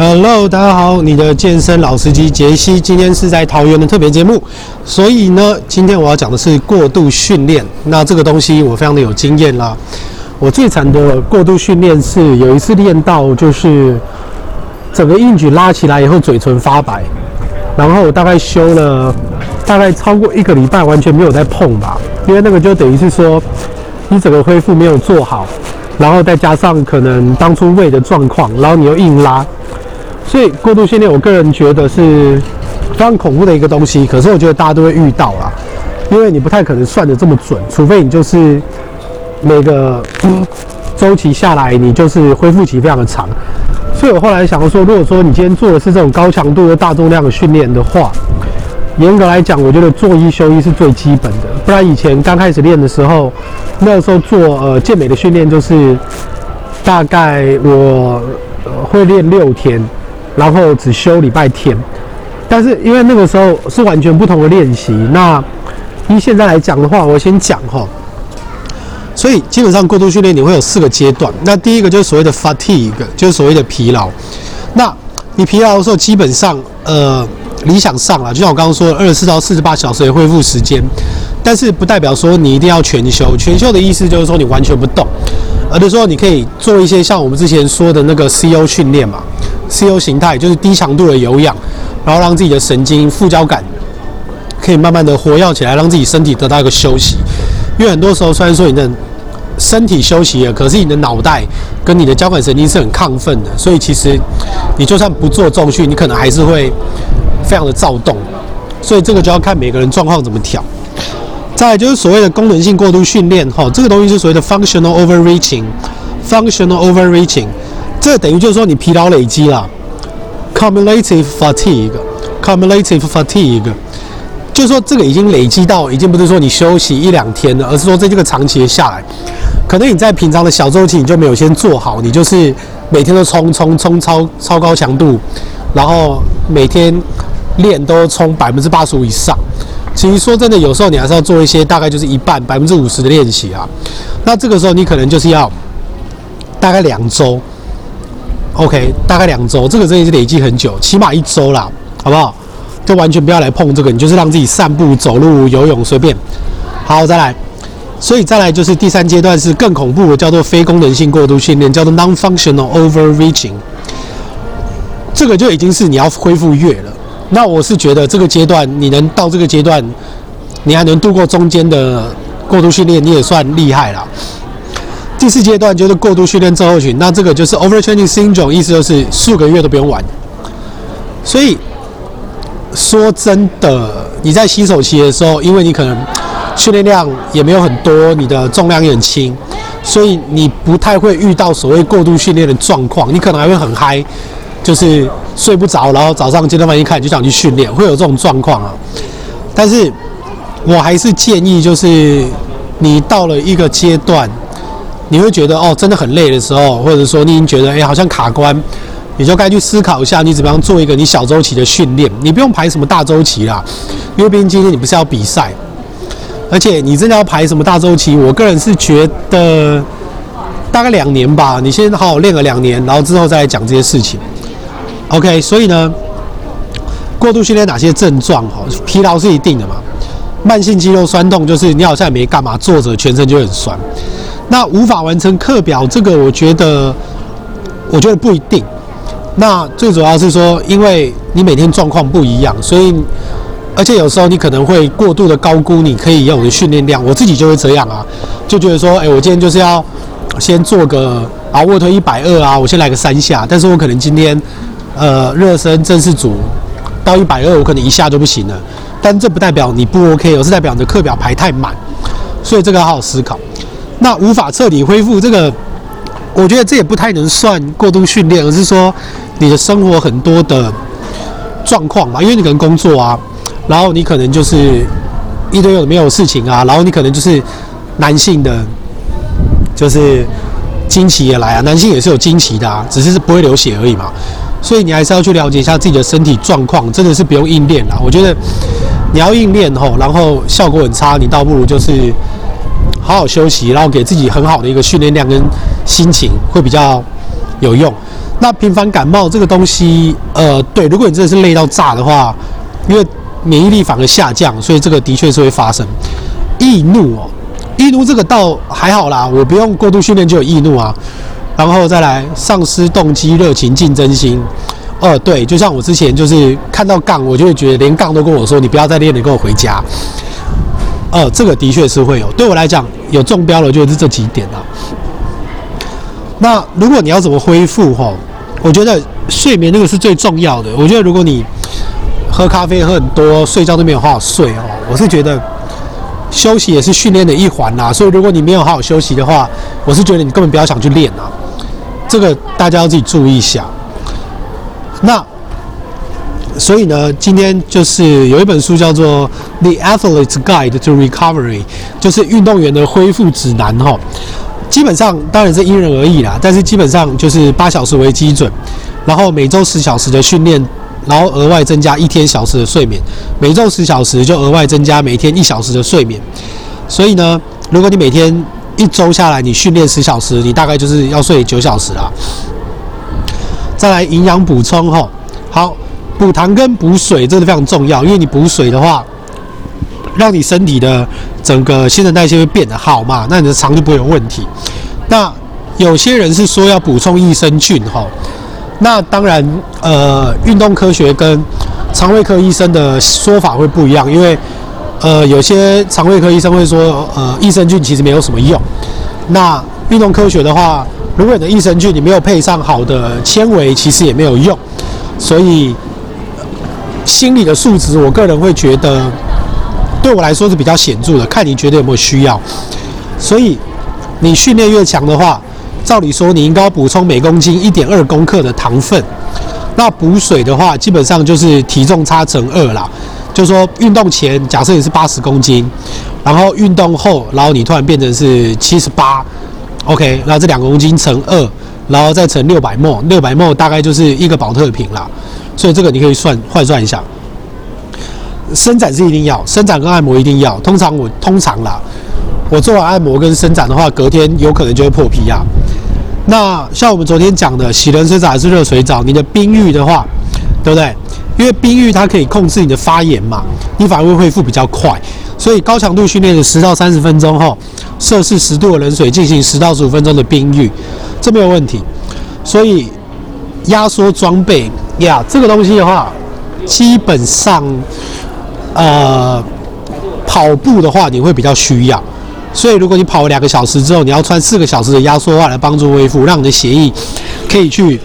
Hello，大家好，你的健身老司机杰西，今天是在桃园的特别节目，所以呢，今天我要讲的是过度训练。那这个东西我非常的有经验啦。我最惨的过度训练是有一次练到就是整个硬举拉起来以后嘴唇发白，然后我大概休了大概超过一个礼拜，完全没有再碰吧，因为那个就等于是说你整个恢复没有做好，然后再加上可能当初胃的状况，然后你又硬拉。所以过度训练，我个人觉得是非常恐怖的一个东西。可是我觉得大家都会遇到啦，因为你不太可能算得这么准，除非你就是每个嗯周期下来，你就是恢复期非常的长。所以我后来想说，如果说你今天做的是这种高强度的大重量的训练的话，严格来讲，我觉得做一休一是最基本的。不然以前刚开始练的时候，那时候做呃健美的训练，就是大概我会练六天。然后只休礼拜天，但是因为那个时候是完全不同的练习。那依现在来讲的话，我先讲哈。所以基本上过度训练你会有四个阶段。那第一个就是所谓的 fatigue，就是所谓的疲劳。那你疲劳的时候，基本上呃理想上了，就像我刚刚说的，二十四到四十八小时的恢复时间。但是不代表说你一定要全休。全休的意思就是说你完全不动，而是说你可以做一些像我们之前说的那个 CO 训练嘛。CO 形态就是低强度的有氧，然后让自己的神经副交感可以慢慢的活跃起来，让自己身体得到一个休息。因为很多时候虽然说你的身体休息了，可是你的脑袋跟你的交感神经是很亢奋的，所以其实你就算不做重训，你可能还是会非常的躁动。所以这个就要看每个人状况怎么调。再就是所谓的功能性过度训练，哈，这个东西是所谓的 functional overreaching，functional overreaching。这等于就是说你疲劳累积了，cumulative fatigue，cumulative fatigue，就是说这个已经累积到，已经不是说你休息一两天了，而是说这这个长期下来，可能你在平常的小周期你就没有先做好，你就是每天都冲冲冲超超高强度，然后每天练都冲百分之八十五以上。其实说真的，有时候你还是要做一些大概就是一半百分之五十的练习啊。那这个时候你可能就是要大概两周。OK，大概两周，这个真的是累积很久，起码一周啦，好不好？就完全不要来碰这个，你就是让自己散步、走路、游泳随便。好，再来，所以再来就是第三阶段是更恐怖的，叫做非功能性过度训练，叫做 non-functional overreaching。这个就已经是你要恢复月了。那我是觉得这个阶段你能到这个阶段，你还能度过中间的过度训练，你也算厉害了。第四阶段就是过度训练症候群，那这个就是 overtraining syndrome，意思就是数个月都不用玩。所以说真的，你在新手期的时候，因为你可能训练量也没有很多，你的重量也很轻，所以你不太会遇到所谓过度训练的状况。你可能还会很嗨，就是睡不着，然后早上健身房一看就想去训练，会有这种状况啊。但是我还是建议，就是你到了一个阶段。你会觉得哦，真的很累的时候，或者说你已经觉得哎，好像卡关，你就该去思考一下，你怎么样做一个你小周期的训练。你不用排什么大周期啦，因为毕竟今天你不是要比赛，而且你真的要排什么大周期，我个人是觉得大概两年吧。你先好好练个两年，然后之后再来讲这些事情。OK，所以呢，过度训练哪些症状？哈，疲劳是一定的嘛。慢性肌肉酸痛就是你好像也没干嘛，坐着全身就很酸。那无法完成课表，这个我觉得，我觉得不一定。那最主要是说，因为你每天状况不一样，所以而且有时候你可能会过度的高估你可以有的训练量。我自己就会这样啊，就觉得说，哎，我今天就是要先做个啊卧推一百二啊，我先来个三下。但是我可能今天呃热身正式组到一百二，我可能一下就不行了。但这不代表你不 OK，而是代表你的课表排太满，所以这个要好好思考。那无法彻底恢复，这个我觉得这也不太能算过度训练，而是说你的生活很多的状况嘛，因为你可能工作啊，然后你可能就是一堆有没有事情啊，然后你可能就是男性的，就是经期也来啊，男性也是有经期的啊，只是是不会流血而已嘛，所以你还是要去了解一下自己的身体状况，真的是不用硬练啦。我觉得你要硬练吼，然后效果很差，你倒不如就是。好好休息，然后给自己很好的一个训练量跟心情会比较有用。那频繁感冒这个东西，呃，对，如果你真的是累到炸的话，因为免疫力反而下降，所以这个的确是会发生。易怒哦，易怒这个倒还好啦，我不用过度训练就有易怒啊。然后再来丧失动机、热情、竞争心。呃，对，就像我之前就是看到杠，我就会觉得连杠都跟我说：“你不要再练，你跟我回家。”呃，这个的确是会有。对我来讲，有中标了就是这几点啊。那如果你要怎么恢复？哈，我觉得睡眠那个是最重要的。我觉得如果你喝咖啡喝很多，睡觉都没有好好睡哦，我是觉得休息也是训练的一环呐。所以如果你没有好好休息的话，我是觉得你根本不要想去练啊。这个大家要自己注意一下。那，所以呢，今天就是有一本书叫做《The Athlete's Guide to Recovery》，就是运动员的恢复指南哈。基本上当然是因人而异啦，但是基本上就是八小时为基准，然后每周十小时的训练，然后额外增加一天小时的睡眠，每周十小时就额外增加每天一小时的睡眠。所以呢，如果你每天一周下来你训练十小时，你大概就是要睡九小时啦。再来营养补充哈，好，补糖跟补水这个非常重要，因为你补水的话，让你身体的整个新陈代谢会变得好嘛，那你的肠就不会有问题。那有些人是说要补充益生菌哈，那当然呃，运动科学跟肠胃科医生的说法会不一样，因为呃，有些肠胃科医生会说呃，益生菌其实没有什么用。那运动科学的话，如果你的益生菌你没有配上好的纤维，其实也没有用。所以心理的数值，我个人会觉得对我来说是比较显著的。看你觉得有没有需要。所以你训练越强的话，照理说你应该要补充每公斤一点二公克的糖分。那补水的话，基本上就是体重差乘二啦。就说运动前假设你是八十公斤，然后运动后，然后你突然变成是七十八。OK，那这两公斤乘二，然后再乘六百 ml，六百 ml 大概就是一个保特瓶啦，所以这个你可以算换算一下。伸展是一定要，伸展跟按摩一定要。通常我通常啦，我做完按摩跟伸展的话，隔天有可能就会破皮呀。那像我们昨天讲的，洗冷水澡还是热水澡？你的冰浴的话，对不对？因为冰浴它可以控制你的发炎嘛，你反而会恢复比较快。所以高强度训练的十到三十分钟后，摄氏十度的冷水进行十到十五分钟的冰浴，这没有问题。所以压缩装备呀，这个东西的话，基本上呃跑步的话你会比较需要。所以如果你跑了两个小时之后，你要穿四个小时的压缩袜来帮助恢复，让你的血液可以去，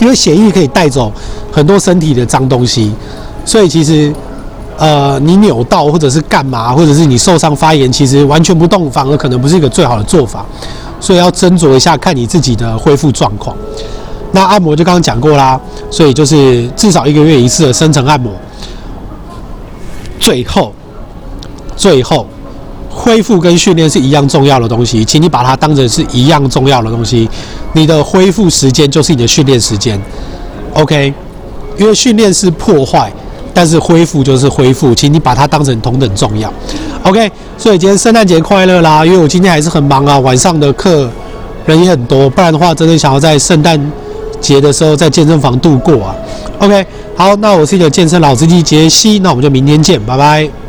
因为血液可以带走很多身体的脏东西，所以其实。呃，你扭到或者是干嘛，或者是你受伤发炎，其实完全不动，反而可能不是一个最好的做法，所以要斟酌一下，看你自己的恢复状况。那按摩就刚刚讲过啦，所以就是至少一个月一次的深层按摩。最后，最后，恢复跟训练是一样重要的东西，请你把它当成是一样重要的东西。你的恢复时间就是你的训练时间，OK？因为训练是破坏。但是恢复就是恢复，请你把它当成同等重要。OK，所以今天圣诞节快乐啦！因为我今天还是很忙啊，晚上的课人也很多，不然的话真的想要在圣诞节的时候在健身房度过啊。OK，好，那我是你的健身老司机杰西，那我们就明天见，拜拜。